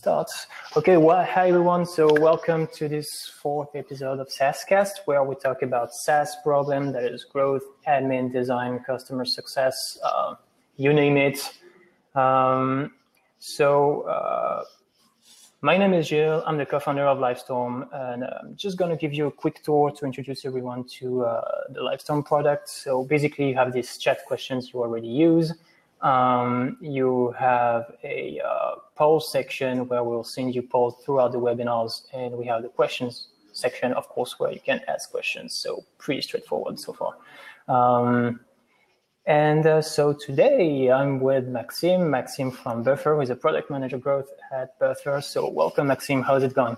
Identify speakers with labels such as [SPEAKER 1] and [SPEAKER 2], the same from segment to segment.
[SPEAKER 1] start. Okay, well, hi everyone. So welcome to this fourth episode of SaaScast, where we talk about SaaS problem that is growth, admin, design, customer success, uh, you name it. Um, so uh, my name is Gilles. I'm the co-founder of Livestorm, and I'm just going to give you a quick tour to introduce everyone to uh, the Livestorm product. So basically, you have these chat questions you already use. Um, you have a uh, poll section where we'll send you polls throughout the webinars, and we have the questions section, of course, where you can ask questions. So pretty straightforward so far. Um, and uh, so today I'm with Maxime, Maxime from Buffer, who is a product manager growth at Buffer. So welcome, Maxime. How's it going?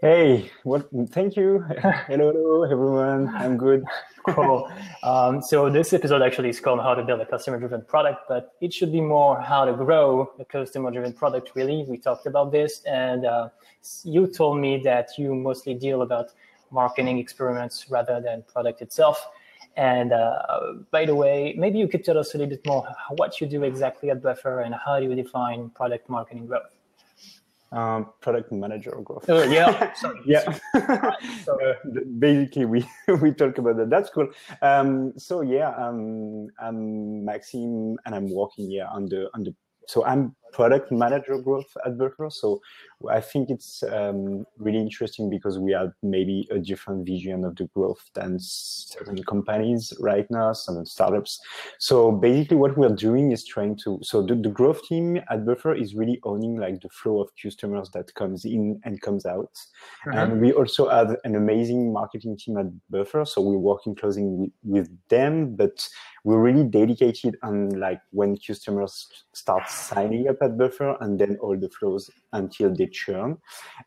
[SPEAKER 2] Hey, what? Thank you. hello, hello, everyone. I'm good.
[SPEAKER 1] cool. Um, so this episode actually is called "How to Build a Customer-Driven Product," but it should be more how to grow a customer-driven product. Really, we talked about this, and uh, you told me that you mostly deal about marketing experiments rather than product itself. And uh, by the way, maybe you could tell us a little bit more what you do exactly at Buffer and how do you define product marketing growth?
[SPEAKER 2] Um, product manager growth.
[SPEAKER 1] Oh, yeah, sorry.
[SPEAKER 2] yeah. so, uh, basically, we we talk about that. That's cool. Um, so yeah, um, I'm Maxime, and I'm working here on the on the. So I'm product manager growth at Buffer. So I think it's um, really interesting because we have maybe a different vision of the growth than certain companies right now, some startups. So basically what we're doing is trying to, so the, the growth team at Buffer is really owning like the flow of customers that comes in and comes out. Mm-hmm. And we also have an amazing marketing team at Buffer. So we're working closely with, with them, but we're really dedicated on like when customers start signing up Buffer and then all the flows until they churn.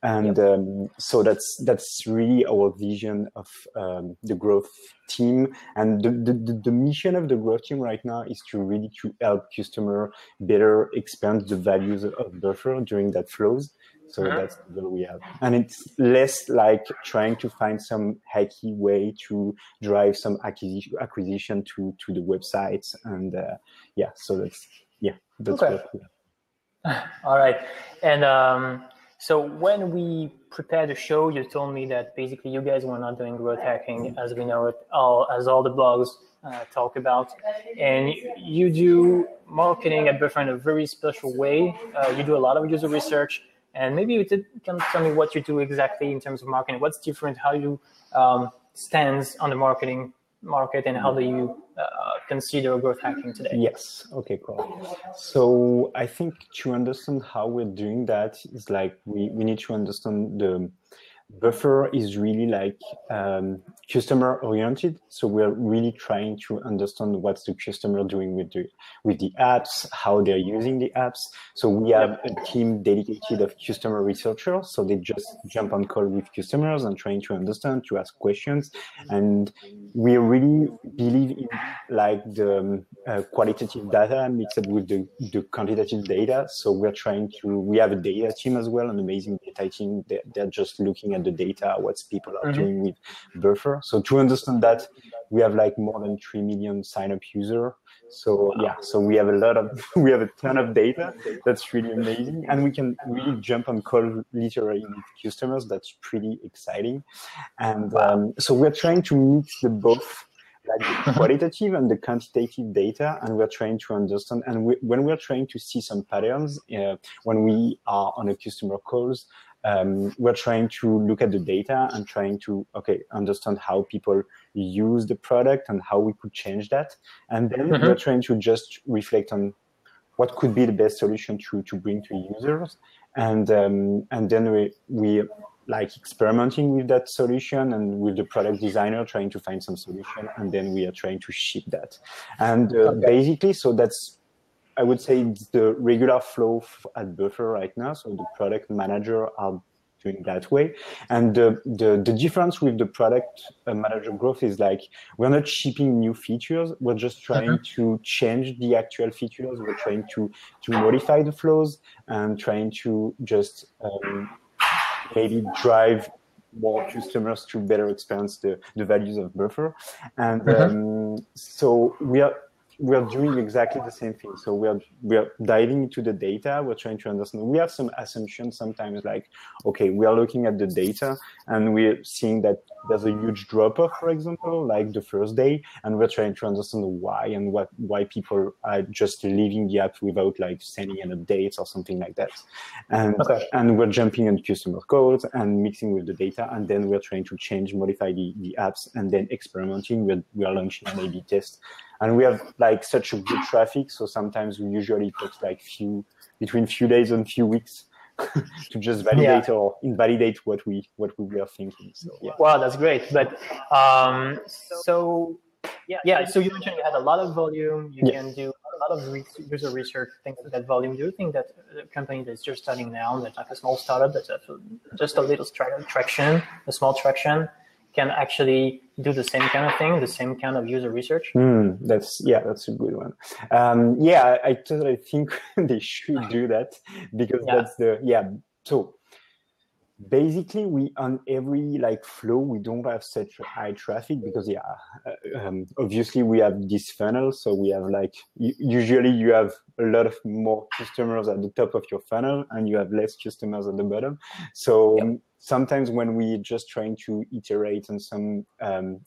[SPEAKER 2] And yep. um, so that's that's really our vision of um, the growth team. And the, the, the mission of the growth team right now is to really to help customer better expand the values of Buffer during that flows. So uh-huh. that's the goal we have. And it's less like trying to find some hacky way to drive some acquisition, acquisition to, to the websites. And uh, yeah, so that's, yeah, that's okay. what we
[SPEAKER 1] have. All right. And um, so when we prepared the show, you told me that basically you guys were not doing growth hacking as we know it, all as all the blogs uh, talk about, and you do marketing at Buffer in a very special way. Uh, you do a lot of user research, and maybe you can tell me what you do exactly in terms of marketing. What's different? How you um, stands on the marketing market, and how do you uh, consider growth hacking today?
[SPEAKER 2] Yes. Okay. Cool. So I think to understand how we're doing that is like we we need to understand the Buffer is really like um, customer oriented. So we're really trying to understand what's the customer doing with the with the apps, how they're using the apps. So we have a team dedicated of customer researchers. So they just jump on call with customers and trying to understand, to ask questions. And we really believe in like the um, uh, qualitative data mixed with the, the quantitative data. So we're trying to, we have a data team as well, an amazing data team. They're, they're just looking at the data, what people are mm-hmm. doing with Buffer. So to understand that, we have like more than 3 million sign up user. So yeah, so we have a lot of, we have a ton of data. That's really amazing. And we can really jump on call literally with customers. That's pretty exciting. And um, so we're trying to mix the both like the qualitative and the quantitative data, and we're trying to understand. And we, when we're trying to see some patterns, uh, when we are on a customer calls, um, we're trying to look at the data and trying to okay understand how people use the product and how we could change that and then mm-hmm. we're trying to just reflect on what could be the best solution to to bring to users and um, and then we we like experimenting with that solution and with the product designer trying to find some solution and then we are trying to ship that and uh, okay. basically so that's I would say it's the regular flow at Buffer right now. So the product manager are doing that way. And the, the, the difference with the product uh, manager growth is like, we're not shipping new features. We're just trying uh-huh. to change the actual features. We're trying to, to modify the flows and trying to just um, maybe drive more customers to better experience the, the values of Buffer. And uh-huh. um, so we are we're doing exactly the same thing. So we're we're diving into the data. We're trying to understand. We have some assumptions sometimes, like okay, we are looking at the data and we're seeing that there's a huge drop off, for example, like the first day, and we're trying to understand why and what why people are just leaving the app without like sending an update or something like that. And okay. and we're jumping on customer codes and mixing with the data, and then we're trying to change, modify the, the apps, and then experimenting. We're, we are launching an A/B test and we have like such a good traffic so sometimes we usually takes like few between few days and few weeks to just validate yeah. or invalidate what we what we were thinking so
[SPEAKER 1] yeah. wow that's great but um so yeah yeah so you mentioned you had a lot of volume you yeah. can do a lot of user research things with that volume do you think that a company that's just starting now that's like a small startup that's just a little traction a small traction can actually do the same kind of thing, the same kind of user research?
[SPEAKER 2] Mm, that's yeah, that's a good one. Um, yeah, I, I, totally think they should do that because yeah. that's the yeah. So basically, we on every like flow we don't have such high traffic because yeah, uh, um, obviously we have this funnel, so we have like usually you have a lot of more customers at the top of your funnel and you have less customers at the bottom. So. Yep sometimes when we're just trying to iterate on some um,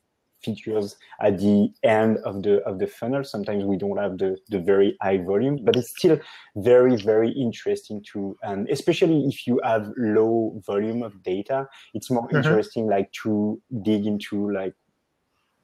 [SPEAKER 2] features at the end of the of the funnel sometimes we don't have the the very high volume but it's still very very interesting to and especially if you have low volume of data it's more mm-hmm. interesting like to dig into like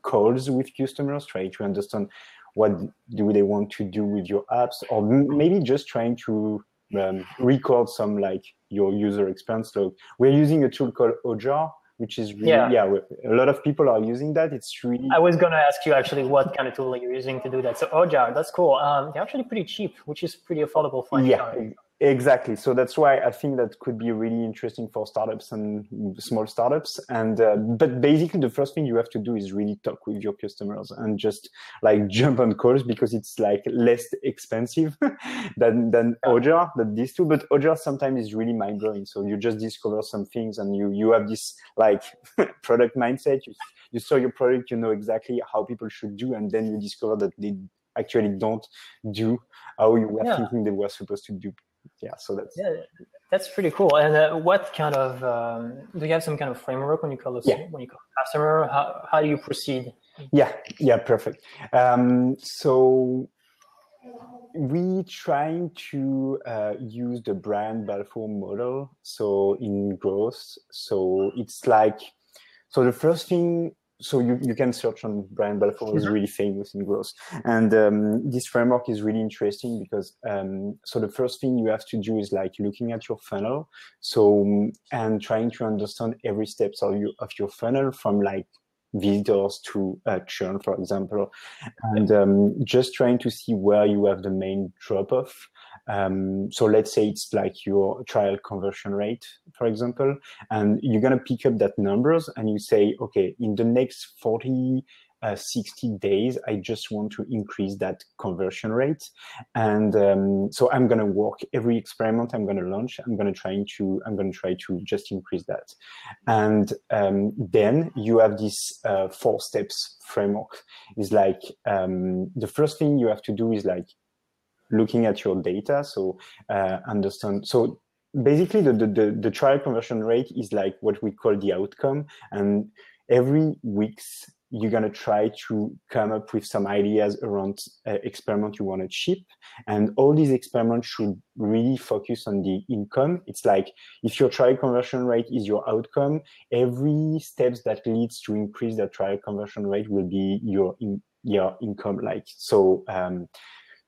[SPEAKER 2] calls with customers try to understand what do they want to do with your apps or maybe just trying to um, record some like your user experience log. We're using a tool called Hotjar, which is really, yeah. yeah, a lot of people are using that. It's really.
[SPEAKER 1] I was going to ask you actually what kind of tool are you're using to do that. So Hotjar, that's cool. Um, they're actually pretty cheap, which is pretty affordable for
[SPEAKER 2] yeah, Exactly. So that's why I think that could be really interesting for startups and small startups. And uh, but basically, the first thing you have to do is really talk with your customers and just like jump on calls because it's like less expensive than than Hotjar, that these two. But Hotjar sometimes is really mind blowing. So you just discover some things and you you have this like product mindset. You you saw your product, you know exactly how people should do, and then you discover that they actually don't do how you were yeah. thinking they were supposed to do yeah, so that's
[SPEAKER 1] yeah, that's pretty cool. And uh, what kind of um, do you have some kind of framework when you call a, yeah. when you call a customer? How how do you proceed?
[SPEAKER 2] Yeah, yeah, perfect. Um, so we trying to uh, use the Brian Balfour model. So in growth, so it's like so the first thing so you, you can search on Brian Balfour is really famous in growth. And um, this framework is really interesting because um, so the first thing you have to do is like looking at your funnel. So and trying to understand every steps of your of your funnel from like visitors to uh, churn, for example, and um, just trying to see where you have the main drop off um, so let's say it's like your trial conversion rate, for example, and you're going to pick up that numbers and you say, okay, in the next 40, uh, 60 days, I just want to increase that conversion rate. And um, so I'm going to work every experiment I'm going to launch. I'm going to try to, I'm going to try to just increase that. And um, then you have this uh, four steps framework is like, um, the first thing you have to do is like looking at your data. So uh, understand. So basically, the, the the trial conversion rate is like what we call the outcome, and every weeks you're going to try to come up with some ideas around uh, experiment you want to ship and all these experiments should really focus on the income it's like if your trial conversion rate is your outcome every steps that leads to increase that trial conversion rate will be your in, your income like so um,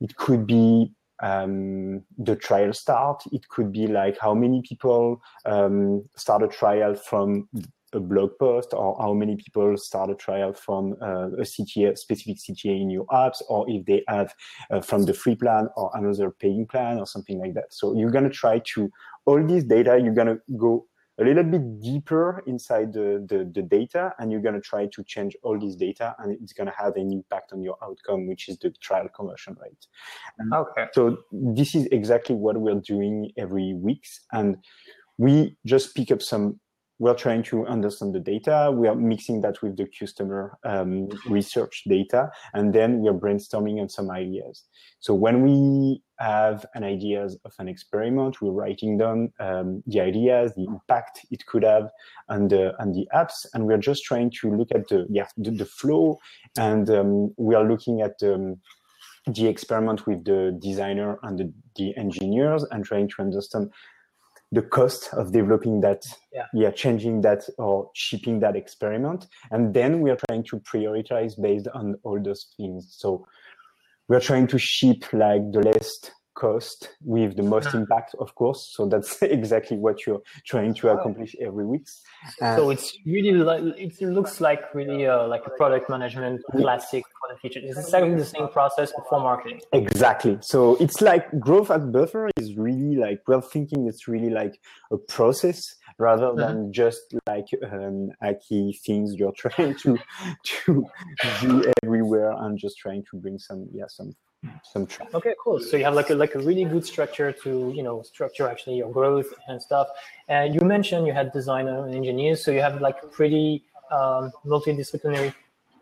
[SPEAKER 2] it could be um, the trial start. It could be like how many people um, start a trial from a blog post or how many people start a trial from uh, a CTA, specific CTA in your apps, or if they have uh, from the free plan or another paying plan or something like that. So you're going to try to, all this data, you're going to go a little bit deeper inside the, the, the data and you're going to try to change all this data and it's going to have an impact on your outcome, which is the trial conversion rate. Okay. So this is exactly what we're doing every week. And we just pick up some we're trying to understand the data. We are mixing that with the customer um, research data, and then we are brainstorming on some ideas. So when we have an ideas of an experiment, we're writing down um, the ideas, the impact it could have on the on the apps, and we're just trying to look at the yeah the, the flow, and um, we are looking at um, the experiment with the designer and the, the engineers and trying to understand the cost of developing that, yeah. yeah, changing that or shipping that experiment. And then we are trying to prioritize based on all those things. So we're trying to ship like the least cost with the most impact, of course. So that's exactly what you're trying to accomplish every week.
[SPEAKER 1] so it's really like it looks like really uh, like a product management classic for the future. It's exactly the same process before marketing.
[SPEAKER 2] Exactly. So it's like growth at Buffer is really like well thinking. It's really like a process rather than mm-hmm. just like um, key things you're trying to to do everywhere and just trying to bring some yeah some some
[SPEAKER 1] okay cool so you have like a like a really good structure to you know structure actually your growth and stuff and you mentioned you had designer and engineers so you have like pretty um, multidisciplinary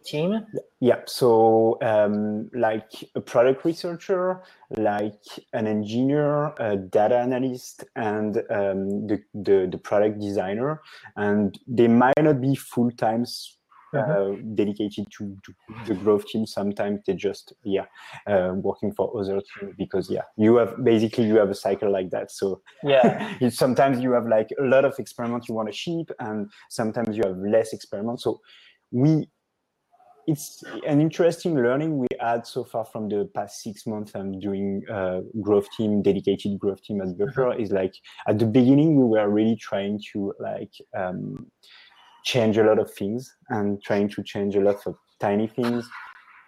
[SPEAKER 1] team
[SPEAKER 2] yeah so um, like a product researcher like an engineer a data analyst and um, the, the the product designer and they might not be full times uh, dedicated to, to, the growth team. Sometimes they just yeah uh, working for other teams because yeah you have basically you have a cycle like that. So
[SPEAKER 1] yeah,
[SPEAKER 2] sometimes you have like a lot of experiments you want to ship, and sometimes you have less experiments. So we it's an interesting learning we had so far from the past six months I'm doing uh, growth team, dedicated growth team at Buffer mm-hmm. is like at the beginning we were really trying to like um, change a lot of things and trying to change a lot of tiny things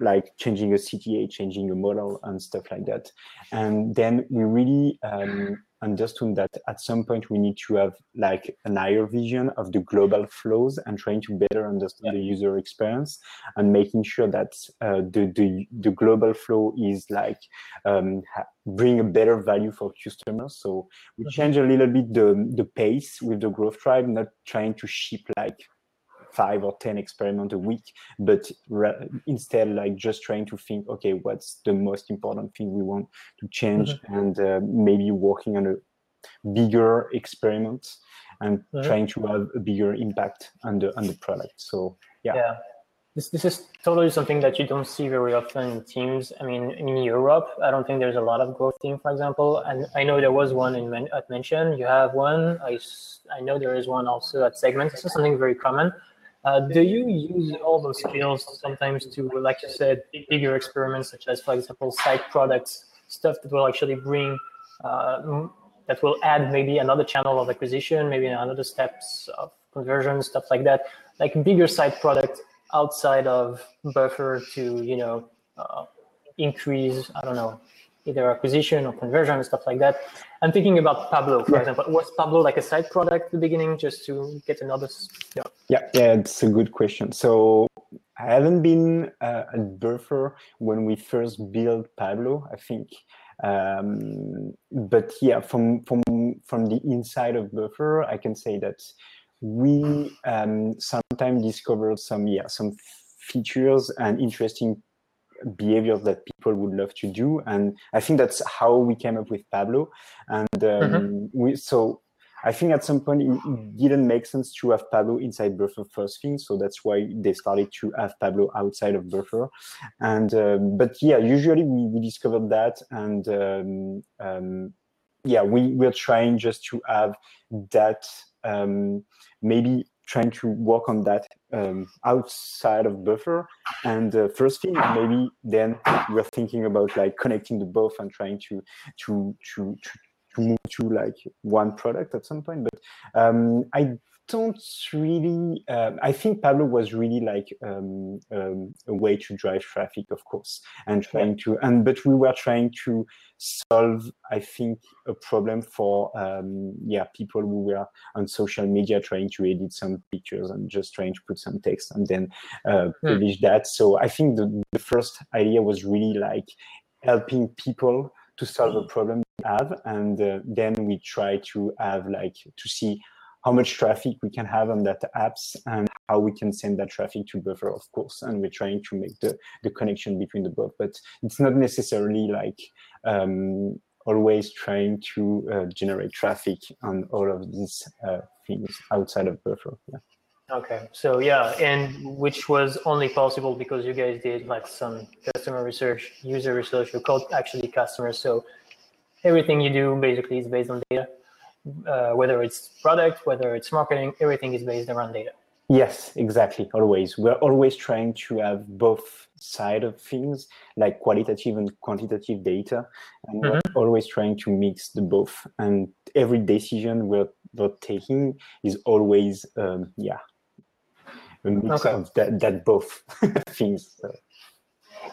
[SPEAKER 2] like changing a CTA, changing a model and stuff like that. And then we really um, understood that at some point we need to have like an higher vision of the global flows and trying to better understand yeah. the user experience and making sure that uh, the, the, the global flow is like um, bring a better value for customers. So we mm-hmm. change a little bit the, the pace with the growth tribe, not trying to ship like five or 10 experiments a week, but instead like just trying to think, okay, what's the most important thing we want to change mm-hmm. and uh, maybe working on a bigger experiment and mm-hmm. trying to have a bigger impact on the, on the product. So yeah.
[SPEAKER 1] yeah. This, this is totally something that you don't see very often in teams. I mean, in Europe, I don't think there's a lot of growth team, for example. And I know there was one in at Mention. You have one. I, I know there is one also at Segment. This is something very common. Uh, do you use all those skills sometimes to, like you said, bigger experiments, such as, for example, side products, stuff that will actually bring, uh, that will add maybe another channel of acquisition, maybe another steps of conversion, stuff like that, like bigger side product outside of buffer to, you know, uh, increase, I don't know, either acquisition or conversion and stuff like that. I'm thinking about Pablo, for yeah. example. Was Pablo like a side product at the beginning just to get another?
[SPEAKER 2] Yeah, yeah, yeah it's a good question. So I haven't been uh, at Buffer when we first built Pablo, I think. Um, but yeah, from from from the inside of Buffer, I can say that we um, sometimes discovered some yeah some features and interesting behaviors that people would love to do. And i think that's how we came up with pablo. And um, mm-hmm. we so i think at some point it didn't make sense to have pablo inside buffer first thing. So that's why they started to have pablo outside of buffer and um, but yeah usually we, we discovered that. And um, um yeah we we're trying just to have that um, maybe trying to work on that um, outside of buffer. And uh, first thing maybe then we're thinking about like connecting the both and trying to to to to, to move to like one product at some point. But um, i don't really. Uh, I think Pablo was really like um, um, a way to drive traffic, of course, and trying to. And but we were trying to solve, I think, a problem for um, yeah people who were on social media trying to edit some pictures and just trying to put some text and then uh, hmm. publish that. So I think the, the first idea was really like helping people to solve a problem they have, and uh, then we try to have like to see how much traffic we can have on that apps and how we can send that traffic to buffer, of course. And we're trying to make the, the connection between the both, but it's not necessarily like um, always trying to uh, generate traffic on all of these uh, things outside of buffer. Yeah.
[SPEAKER 1] Okay, so yeah, and which was only possible because you guys did like some customer research, user research, you called actually customers. So everything you do basically is based on data, uh, whether it's product, whether it's marketing, everything is based around data.
[SPEAKER 2] Yes, exactly. Always, we're always trying to have both side of things, like qualitative and quantitative data, and mm-hmm. we're always trying to mix the both. And every decision we're, we're taking is always, um, yeah, a mix okay. of that, that both things. So.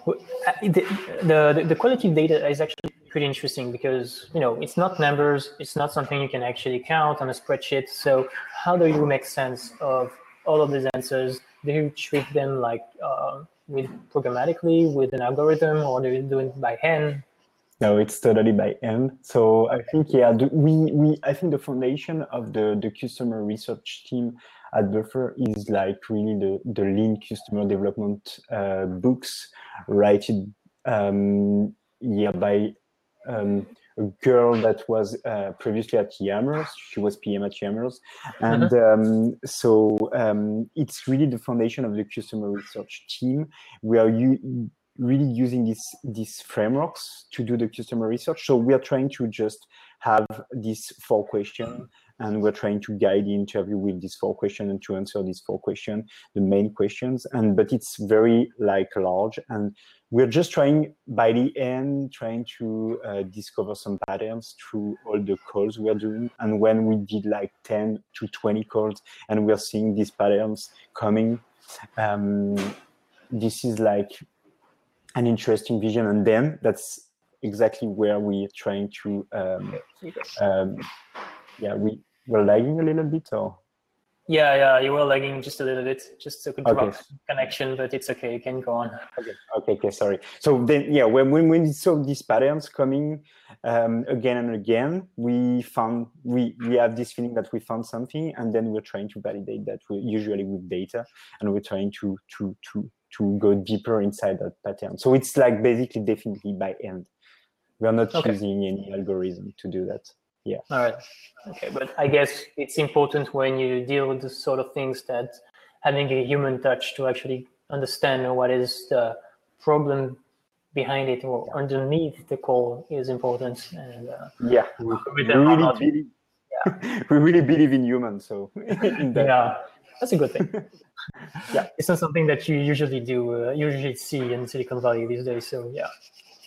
[SPEAKER 1] Uh, the, the, the quality data is actually pretty interesting because you know it's not numbers it's not something you can actually count on a spreadsheet. So how do you make sense of all of these answers? Do you treat them like uh, with programmatically with an algorithm or do you do it by hand?
[SPEAKER 2] No it's totally by hand. So i think yeah we we i think the foundation of the the customer research team at Buffer is like really the, the lean customer development uh, books written um, yeah, by um, a girl that was uh, previously at Yammers. She was PM at Yammers. And mm-hmm. um, so um, it's really the foundation of the customer research team. We are u- really using this, these frameworks to do the customer research. So we are trying to just have these four questions and we're trying to guide the interview with these four questions and to answer these four questions the main questions. And but it's very like large. And we're just trying by the end trying to uh, discover some patterns through all the calls we're doing. And when we did like 10 to 20 calls and we're seeing these patterns coming um, this is like an interesting vision. And then that's exactly where we're trying to um, um, yeah we were lagging a little bit or?
[SPEAKER 1] Yeah yeah you were lagging just a little bit just a good okay. connection but it's okay you can go on.
[SPEAKER 2] Okay okay, okay sorry. So then yeah when, when we saw these patterns coming um, again and again we found we we have this feeling that we found something and then we're trying to validate that we usually with data and we're trying to to to to go deeper inside that pattern. So it's like basically definitely by end we are not okay. using any algorithm to do that yeah
[SPEAKER 1] all right. Okay but i guess it's important when you deal with this sort of things that having a human touch to actually understand what is the problem behind it or underneath the call is important and
[SPEAKER 2] uh, yeah. we really, believe, yeah. we really believe in humans so
[SPEAKER 1] in that. yeah. that's a good thing. Yeah. It's not something that you usually do uh, usually see in silicon valley these days so yeah.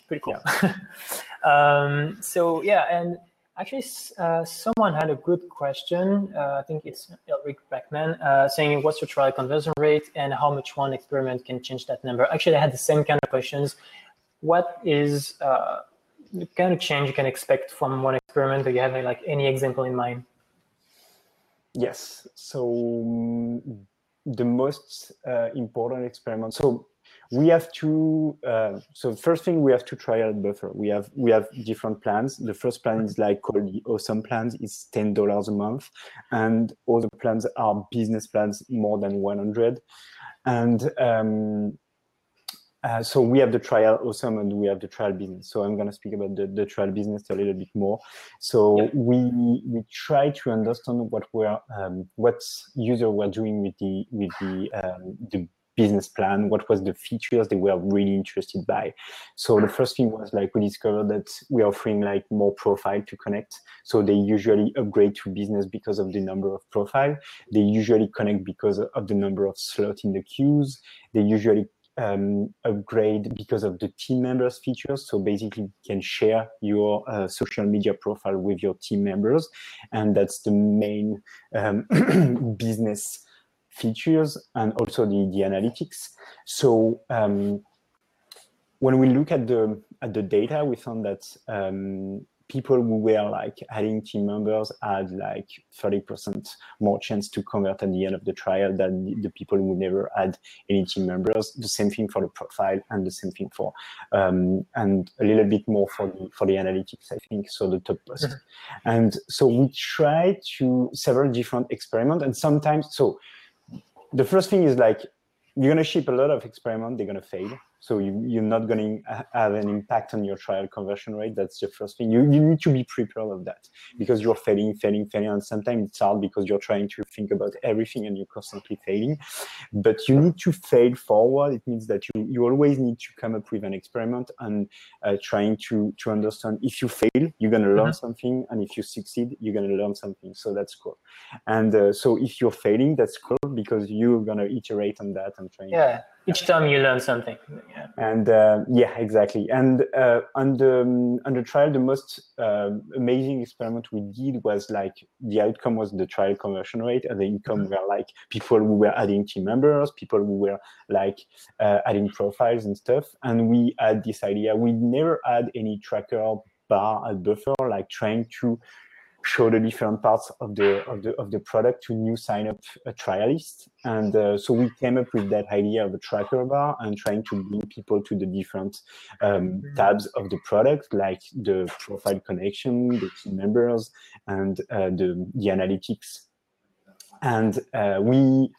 [SPEAKER 1] Pretty cool. Yeah. um, so yeah and Actually, uh, someone had a good question. Uh, I think it's Elric Beckman uh, saying, "What's your trial conversion rate and how much one experiment can change that number?" Actually, I had the same kind of questions. What is uh, the kind of change you can expect from one experiment? Do you have like any example in mind?
[SPEAKER 2] Yes. So um, the most uh, important experiment. So we have to uh, so first thing we have to trial buffer. We have we have different plans. The first plan is like called the awesome plans. It's ten dollars a month. And all the plans are business plans more than 100 and um, uh, so we have the trial awesome and we have the trial business. So i'm going to speak about the, the trial business a little bit more. So yep. we we try to understand what we're um, what user were doing with the with the um, the business plan what was the features they were really interested by. So the first thing was like we discovered that we're offering like more profile to connect. So they usually upgrade to business because of the number of profile. They usually connect because of the number of slots in the queues. They usually um, upgrade because of the team members features. So basically, you can share your uh, social media profile with your team members, and that's the main um, business features and also the, the analytics. So um, when we look at the at the data, we found that um, people who were like adding team members had like 30% more chance to convert at the end of the trial than the people who never had any team members. The same thing for the profile and the same thing for, um, and a little bit more for the, for the analytics, I think, so the top post. Mm-hmm. And so we try to several different experiments and sometimes, so the first thing is like, you're to ship a lot of experiments, they're to fail so you, are not going to have an impact on your trial conversion rate. That's the first thing. You, you need to be prepared of that because you're failing, failing, failing. And sometimes it's hard because you're trying to think about everything and you're constantly failing. But you need to fail forward. It means that you, you always need to come up with an experiment and uh, trying to, to understand if you fail, you're going to learn mm-hmm. something. And if you succeed, you're going to learn something. So that's cool. And uh, so if you're failing, that's cool because you're going to iterate on that and try.
[SPEAKER 1] Yeah each time you learn something. Yeah.
[SPEAKER 2] and uh, yeah exactly. And uh, on the um, on the trial the most uh, amazing experiment we did was like the outcome was the trial conversion rate. And the income mm-hmm. were like people who were adding team members people who were like uh, adding profiles and stuff. And we had this idea. We never had any tracker bar at buffer like trying to show the different parts of the of the of the product to new sign up a trialist and uh, so we came up with that idea of a tracker bar and trying to bring people to the different um, tabs of the product like the profile connection the team members and uh, the the analytics. And uh, we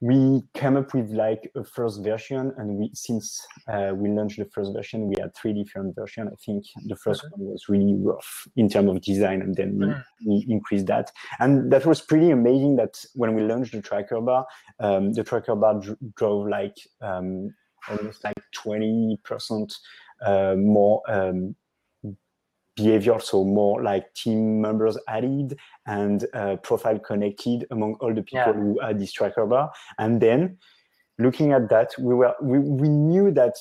[SPEAKER 2] we came up with like a first version and we since uh, we launched the first version we had three different versions i think the first okay. one was really rough in terms of design and then we, mm. we, increased that and that was pretty amazing that when we launched the tracker bar um, the tracker bar drove like um, almost like 20 percent uh, more um, behavior, so more like team members added and uh, profile connected among all the people yeah. who had this tracker bar. And then looking at that, we were we, we knew that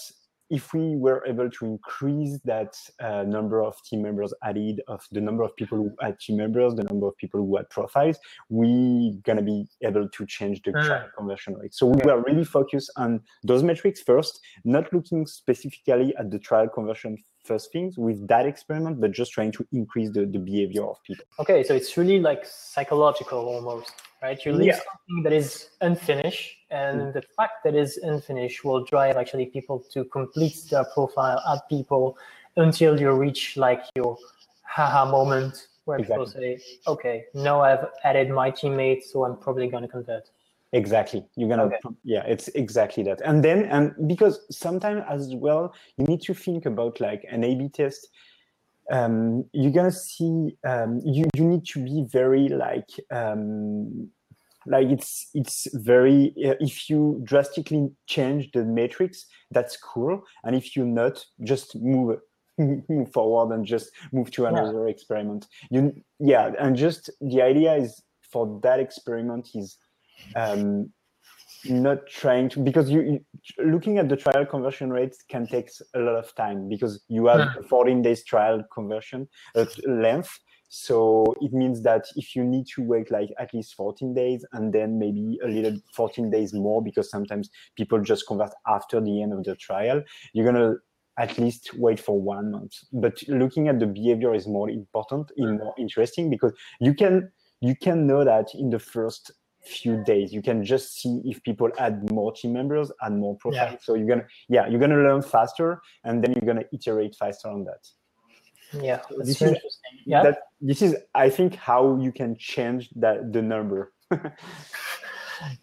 [SPEAKER 2] if we were able to increase that uh, number of team members added, of the number of people who had team members, the number of people who had profiles, we gonna be able to change the mm. conversion rate. So we were really focused on those metrics first, not looking specifically at the trial conversion first things with that experiment, but just trying to increase the, the behavior of people.
[SPEAKER 1] Okay, so it's really like psychological almost, right? You leave yeah. something that is unfinished, and mm. the fact that is unfinished will drive actually people to complete their profile, add people until you reach like your haha moment where exactly. people say, okay, now I've added my teammate, so I'm probably going to convert.
[SPEAKER 2] Exactly. You're gonna okay. yeah, it's exactly that. And then and because sometimes as well, you need to think about like an A/B test. Um, you're gonna see um, you you need to be very like um, like it's it's very uh, if you drastically change the matrix, that's cool. And if you not, just move move forward and just move to another yeah. experiment. You yeah, and just the idea is for that experiment is um, not trying to because you, you, looking at the trial conversion rates can take a lot of time because you have yeah. 14 days trial conversion uh, length. So it means that if you need to wait like at least 14 days and then maybe a little 14 days more because sometimes people just convert after the end of the trial you're going to at least wait for one month. But looking at the behavior is more important and more interesting because you can you can know that in the first few days. You can just see if people add more team members, add more profiles. Yeah. So you're gonna, yeah, you're gonna learn faster, and then you're gonna iterate faster on that.
[SPEAKER 1] Yeah,
[SPEAKER 2] that's this interesting. Is, yeah, that, this is, I think, how you can change that the number.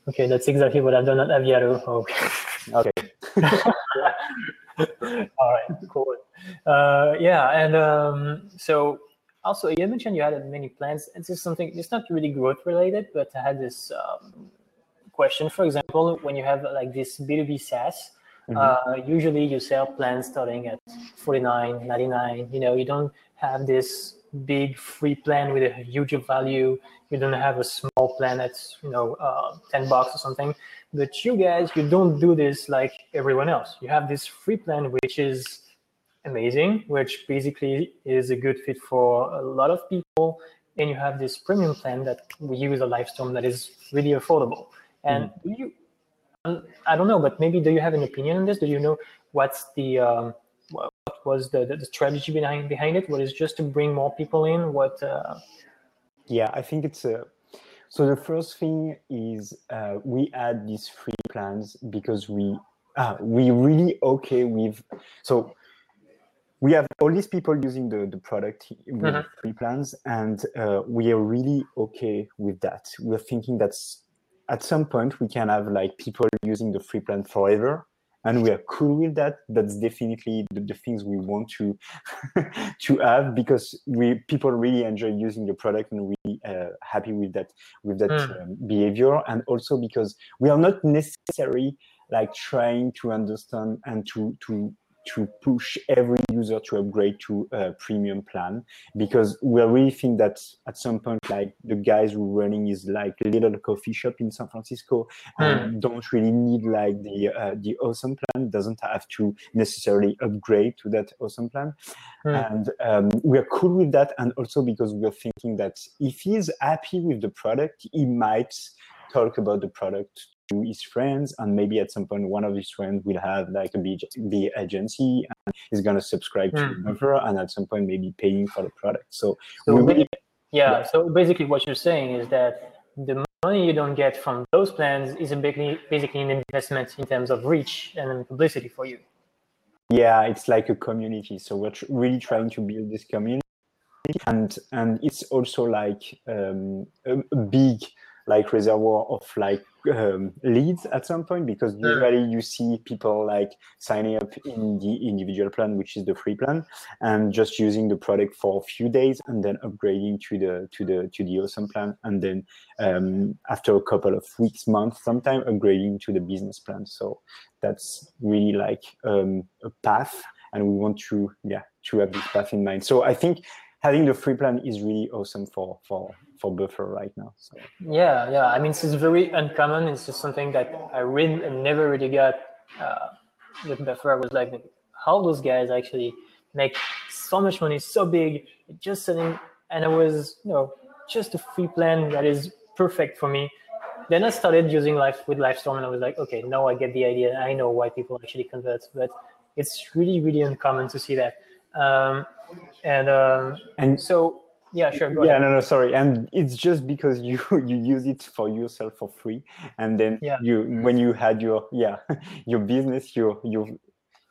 [SPEAKER 1] okay, that's exactly what I've done at Aviato. Okay.
[SPEAKER 2] Okay.
[SPEAKER 1] All right, cool. Uh, yeah, and um, so also, you mentioned you had many plans. This is something, it's not really growth related, but I had this um, question. For example, when you have like this B2B SaaS, mm-hmm. uh, usually you sell plans starting at 49, 99. You know, you don't have this big free plan with a huge value. You don't have a small plan that's, you know, uh, 10 bucks or something. But you guys, you don't do this like everyone else. You have this free plan, which is amazing, which basically is a good fit for a lot of people. And you have this premium plan that we use a Livestorm that is really affordable. And mm. do you, I don't know, but maybe do you have an opinion on this? Do you know what's the um, what was the, the, strategy behind behind it? What is just to bring more people in? What? Uh...
[SPEAKER 2] Yeah, I think it's a. So the first thing is uh, we add these free plans because we uh, we really okay with so we have all these people using the, the product with mm-hmm. free plans and uh, we are really okay with that we're thinking that at some point we can have like people using the free plan forever and we are cool with that that's definitely the, the things we want to to have because we people really enjoy using the product and really uh, happy with that with that mm. um, behavior and also because we are not necessarily like trying to understand and to to to push every user to upgrade to a premium plan because we really think that at some point like the guys who are running is like a little coffee shop in san francisco and mm. don't really need like the uh, the awesome plan doesn't have to necessarily upgrade to that awesome plan mm. and um, we are cool with that and also because we're thinking that if he's happy with the product he might talk about the product to his friends and maybe at some point one of his friends will have like a big, big agency and he's going to subscribe mm. to the buffer and at some point maybe paying for the product. So,
[SPEAKER 1] so really, yeah, yeah, so basically what you're saying is that the money you don't get from those plans is basically basically an investment in terms of reach and publicity for you.
[SPEAKER 2] Yeah it's like a community. So we're tr- really trying to build this community and and it's also like um, a, a big like reservoir of like um, leads at some point because usually you see people like signing up in the individual plan which is the free plan and just using the product for a few days and then upgrading to the to the to the awesome plan and then um, after a couple of weeks months sometime upgrading to the business plan. So that's really like um, a path and we want to yeah to have this path in mind. So i think having the free plan is really awesome for for for buffer right now so.
[SPEAKER 1] Yeah yeah. I mean it's very uncommon. It's just something that i really never really got uh, with buffer. I was like how those guys actually make so much money so big just selling and it was you know just a free plan that is perfect for me. Then i started using life with livestorm and i was like okay now i get the idea. I know why people actually convert but it's really really uncommon to see that. Um, and um, and so yeah sure
[SPEAKER 2] yeah ahead. no no sorry. And it's just because you you use it for yourself for free. And then yeah. you when you had your yeah your business you you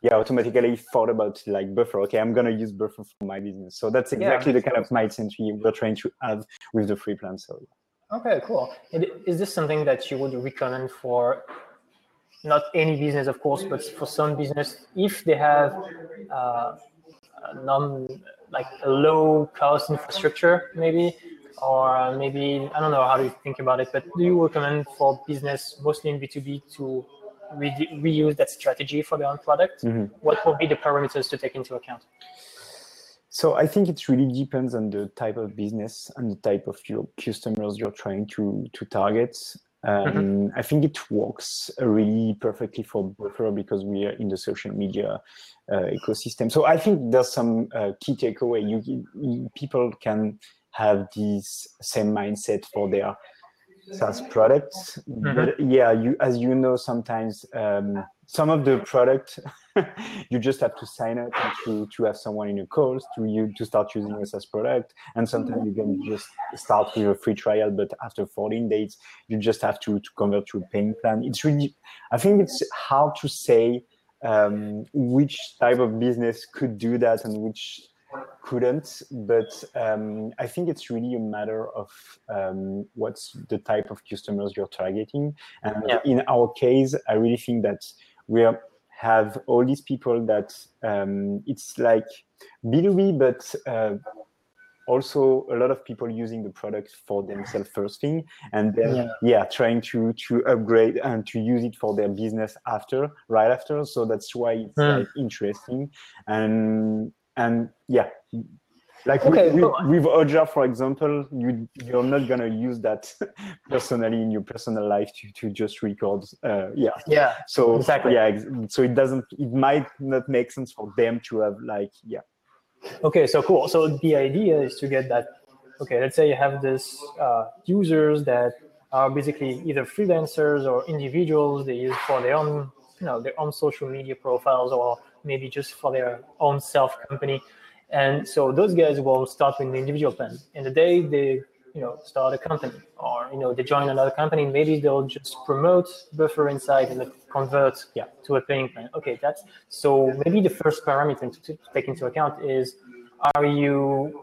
[SPEAKER 2] yeah automatically thought about like buffer. Okay i'm gonna use buffer for my business. So that's exactly yeah, the kind of mindset we we're trying to have with the free plan so
[SPEAKER 1] okay cool. Is this something that you would recommend for not any business of course but for some business if they have uh, non like a low cost infrastructure maybe or maybe i don't know how to think about it but do you recommend for business mostly in b2b to re- reuse that strategy for their own product mm-hmm. what will be the parameters to take into account
[SPEAKER 2] so I think it really depends on the type of business and the type of your customers you're trying to to target. Um, mm-hmm. I think it works really perfectly for Buffer because we are in the social media uh, ecosystem. So I think there's some uh, key takeaway. You, you, people can have this same mindset for their SaaS products, mm-hmm. but yeah, you as you know, sometimes um, some of the product you just have to sign up to to have someone in your course to you to start using a SaaS product, and sometimes you can just start with a free trial, but after 14 days you just have to to convert to a paying plan. It's really, I think it's hard to say um, which type of business could do that and which couldn't but um, i think it's really a matter of um, what's the type of customers you're targeting and yeah. in our case i really think that we have all these people that um, it's like b2b but uh, also a lot of people using the product for themselves first thing and then yeah. yeah. trying to to upgrade and to use it for their business after right after so that's why it's mm. like interesting and and yeah like okay, with, with Hotjar, for example, you you're not gonna use that personally in your personal life to, to just record. Uh, yeah.
[SPEAKER 1] Yeah.
[SPEAKER 2] So exactly. Yeah. So it doesn't. It might not make sense for them to have like yeah
[SPEAKER 1] Okay, so cool. So the idea is to get that. Okay, let's say you have this uh, users that are basically either freelancers or individuals they use for their own, you know, their own social media profiles or maybe just for their own self company. And so those guys will start with an individual plan. And the day they you know start a company or you know they join another company maybe they'll just promote buffer inside and convert
[SPEAKER 2] yeah.
[SPEAKER 1] to a paying plan okay that's so maybe the first parameter to, to take into account is are you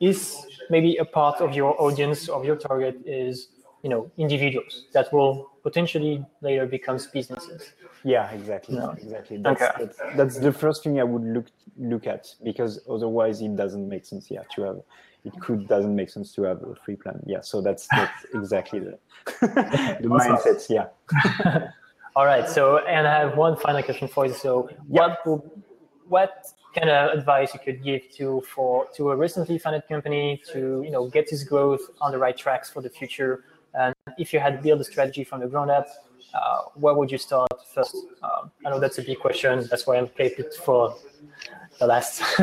[SPEAKER 1] is maybe a part of your audience of your target is you know individuals that will potentially later becomes businesses
[SPEAKER 2] yeah exactly no. exactly that's, okay. that's, that's the first thing i would look look at because otherwise it doesn't make sense yeah to have it could doesn't make sense to have a free plan. Yeah, so that's that's exactly the the mindset. Yeah.
[SPEAKER 1] All right. So, and I have one final question for you. So, what what kind of advice you could give to for to a recently funded company to you know get this growth on the right tracks for the future? And if you had built a strategy from the ground up, uh, where would you start first? Um, I know that's a big question. That's why I'm kept it for the last.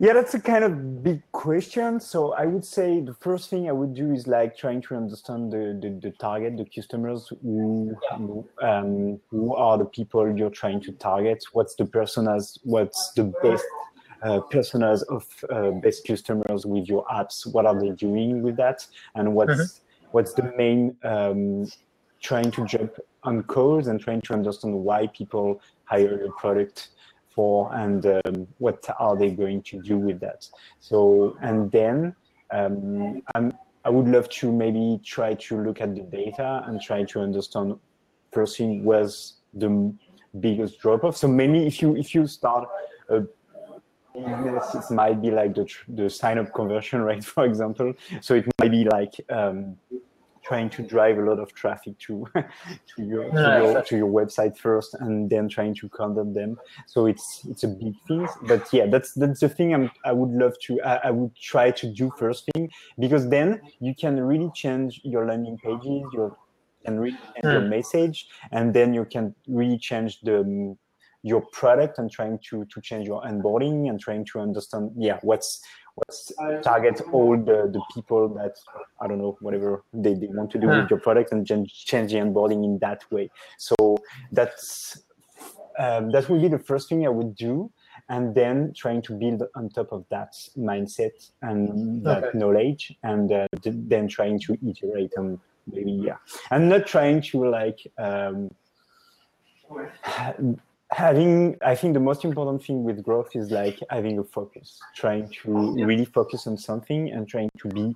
[SPEAKER 2] Yeah, that's a kind of big question. So I would say the first thing I would do is like trying to understand the, the, the target, the customers, who, um, who are the people you're trying to target, what's the personas, what's the best uh, personas of uh, best customers with your apps, what are they doing with that, and what's mm-hmm. what's the main um, trying to jump on calls and trying to understand why people hire your product for and um, what are they going to do with that. So, and then um, I'm, I would love to maybe try to look at the data and try to understand first thing was the biggest drop off. So maybe if you if you start a it might be like the the sign up conversion rate, for example. So it might be like um, trying to drive a lot of traffic to to your to, your to your website first and then trying to convert them. So it's it's a big thing. But yeah that's that's the thing I'm, i would love to I, I would try to do first thing because then you can really change your landing pages your and your message and then you can really change the your product and trying to to change your onboarding and trying to understand yeah what's what's target all the, the people that I don't know whatever they, they want to do with your product and change the onboarding in that way. So that's um, that would be the first thing I would do, and then trying to build on top of that mindset and that okay. knowledge, and uh, then trying to iterate and maybe yeah, and not trying to like. Um, having i think the most important thing with growth is like having a focus trying to really focus on something and trying to be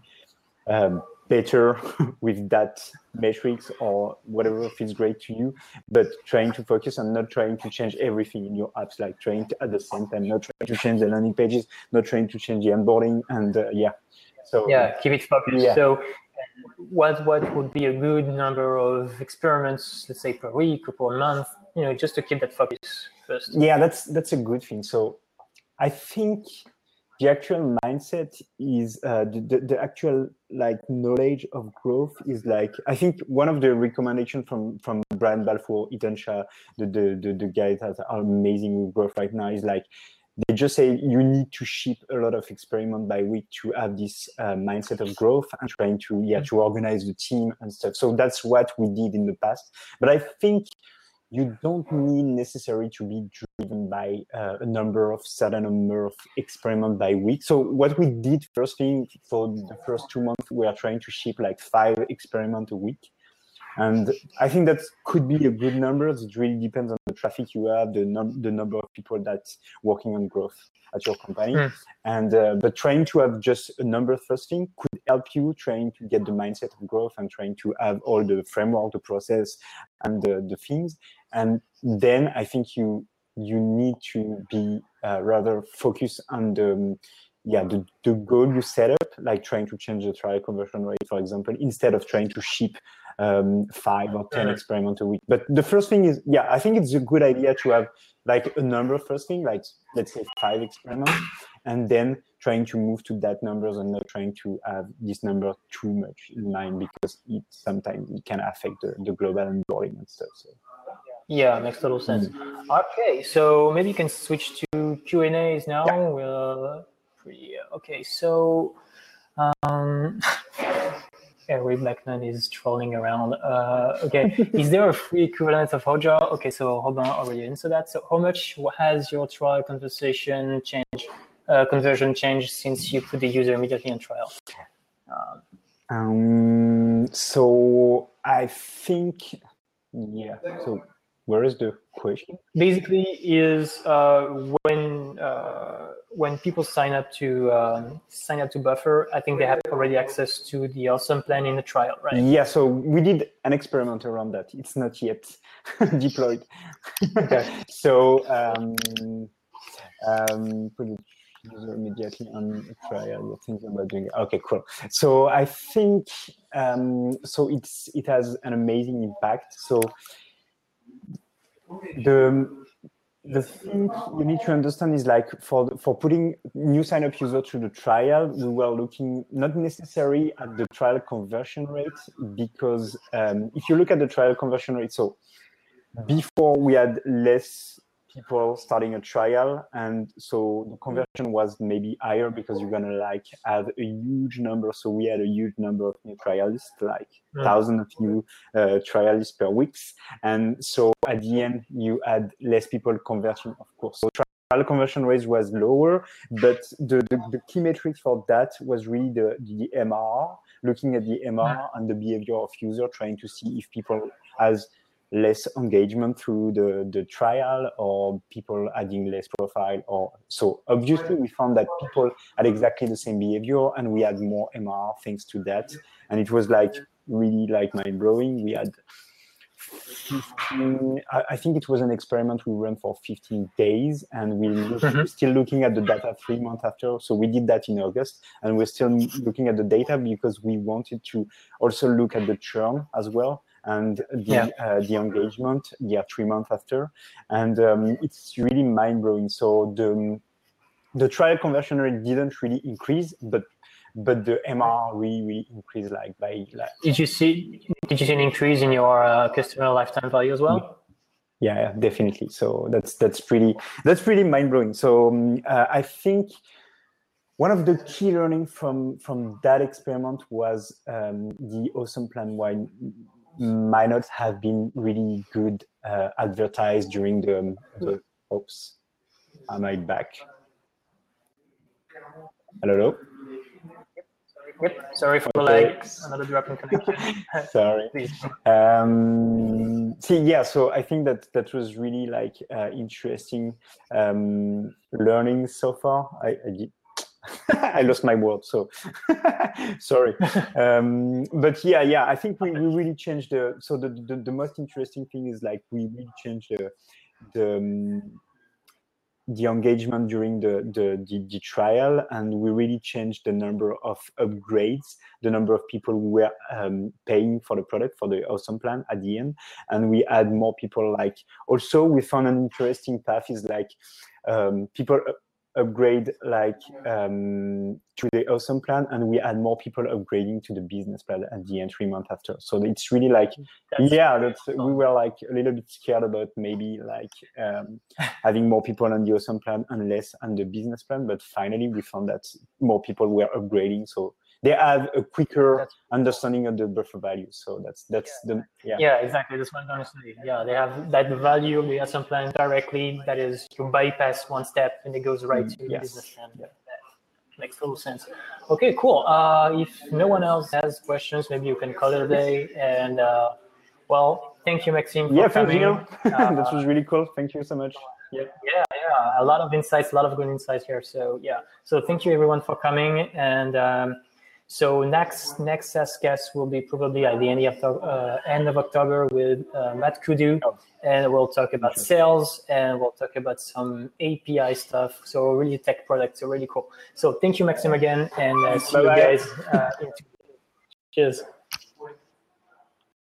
[SPEAKER 2] um, better with that metrics or whatever feels great to you but trying to focus and not trying to change everything in your apps like trying to at the same time not trying to change the landing pages not trying to change the onboarding and uh, yeah.
[SPEAKER 1] So yeah keep it focused. Yeah. so what what would be a good number of experiments let's say per week or per month you know just to keep that focus first.
[SPEAKER 2] Yeah that's that's a good thing. So i think the actual mindset is uh, the, the, the, actual like knowledge of growth is like i think one of the recommendations from from brian balfour ethan shah the, the the the guys that are amazing with growth right now is like they just say you need to ship a lot of experiment by week to have this uh, mindset of growth and trying to yeah to organize the team and stuff. So that's what we did in the past. But i think you don't need necessarily to be driven by uh, a number of certain number of experiment by week. So what we did first thing for the first two months, we are trying to ship like five experiment a week. And I think that could be a good number. It really depends on the traffic you have, the, num- the number of people that's working on growth at your company. Mm. And uh, but trying to have just a number first thing could help you trying to get the mindset of growth and trying to have all the framework, the process, and the, the things and then I think you you need to be uh, rather focused on the yeah the, the goal you set up like trying to change the trial conversion rate for example instead of trying to ship um, five or ten experiments a week but the first thing is yeah i think it's a good idea to have like a number first thing like let's say five experiments and then trying to move to that numbers and not trying to have this number too much in mind because it sometimes it can affect the, the global onboarding and stuff so
[SPEAKER 1] yeah, makes total sense. Mm. Okay, so maybe you can switch to Q and A's now. Yeah. We'll, okay, so um, Eric Beckman is trolling around. Uh, okay, is there a free equivalent of Hotjar? Okay, so Robin already answered that. So how much has your trial conversation change, uh, conversion changed since you put the user immediately on trial?
[SPEAKER 2] Um, um, so I think, yeah. So where is the question?
[SPEAKER 1] Basically, is uh, when uh, when people sign up to um, sign up to Buffer, I think they have already access to the awesome plan in the trial, right?
[SPEAKER 2] Yeah. So we did an experiment around that. It's not yet deployed. okay. so um, um, put it user immediately on trial. You're thinking about doing it. Okay, cool. So I think um, so. It's it has an amazing impact. So the the thing you need to understand is like for for putting new sign up user to the trial, we were looking not necessarily at the trial conversion rate because um, if you look at the trial conversion rate, so before we had less people starting a trial and so the conversion was maybe higher because you're gonna like have a huge number. So we had a huge number of new trialists like mm. thousand of new uh, trialists per weeks and so at the end you had less people converting of course. So trial conversion rate was lower but the, the, the key metric for that was really the, the MR looking at the MR and the behavior of user trying to see if people as less engagement through the, the trial or people adding less profile or so obviously we found that people had exactly the same behavior and we had more MR thanks to that and it was like really like mind blowing we had 15, I think it was an experiment we ran for 15 days and we mm-hmm. still looking at the data three months after. So we did that in August and we're still looking at the data because we wanted to also look at the churn as well and the yeah. uh, the engagement yeah three months after. And um, it's really mind-blowing. So the the trial conversion rate didn't really increase but but the MR really really increased like by like
[SPEAKER 1] did you see did you see an increase in your uh, customer lifetime value as well?
[SPEAKER 2] Yeah, yeah definitely. So that's that's pretty that's pretty mind-blowing. So um, uh, i think one of the key learning from from that experiment was um, the awesome plan why might not have been really good uh, advertised during the, the oops am i back hello
[SPEAKER 1] Yep. Sorry for okay. like another drop in connection.
[SPEAKER 2] Sorry. um, see, yeah. So I think that that was really like uh, interesting um, learning so far. I, I I lost my word, so sorry. Um, but yeah, yeah, I think we, we really changed the. So the, the, the most interesting thing is like we really changed the the um, the engagement during the, the, the the trial, and we really changed the number of upgrades, the number of people who were um, paying for the product for the awesome plan at the end, and we add more people. Like also, we found an interesting path is like um, people upgrade like um, to the awesome plan and we add more people upgrading to the business plan at the end three months after. So it's really like that's yeah that's we were like a little bit scared about maybe like um, having more people on the awesome plan and less on the business plan but finally we found that more people were upgrading so they have a quicker that's, understanding of the buffer value. So that's that's
[SPEAKER 1] yeah.
[SPEAKER 2] the
[SPEAKER 1] yeah. Yeah, exactly. That's what I'm going to say. Yeah, they have that value of the awesome plan directly. That is, you bypass one step and it goes right mm, to yes. business plan. Yeah. That makes total sense. Okay, cool. Uh, if no one else has questions, maybe you can call it a day. And uh, well, thank you, Maxime.
[SPEAKER 2] yeah, thank you. uh, that was really cool. Thank you so much.
[SPEAKER 1] Yeah, yeah, yeah. A lot of insights, a lot of good insights here. So yeah. So thank you everyone for coming and. Um, so next next guest will be probably at the end of uh, end of October with uh, Matt Kudu, oh. and we'll talk about sales and we'll talk about some API stuff. So really tech products, so really cool. So thank you, Maxim, again, and uh, see Bye-bye. you guys. Uh, Cheers.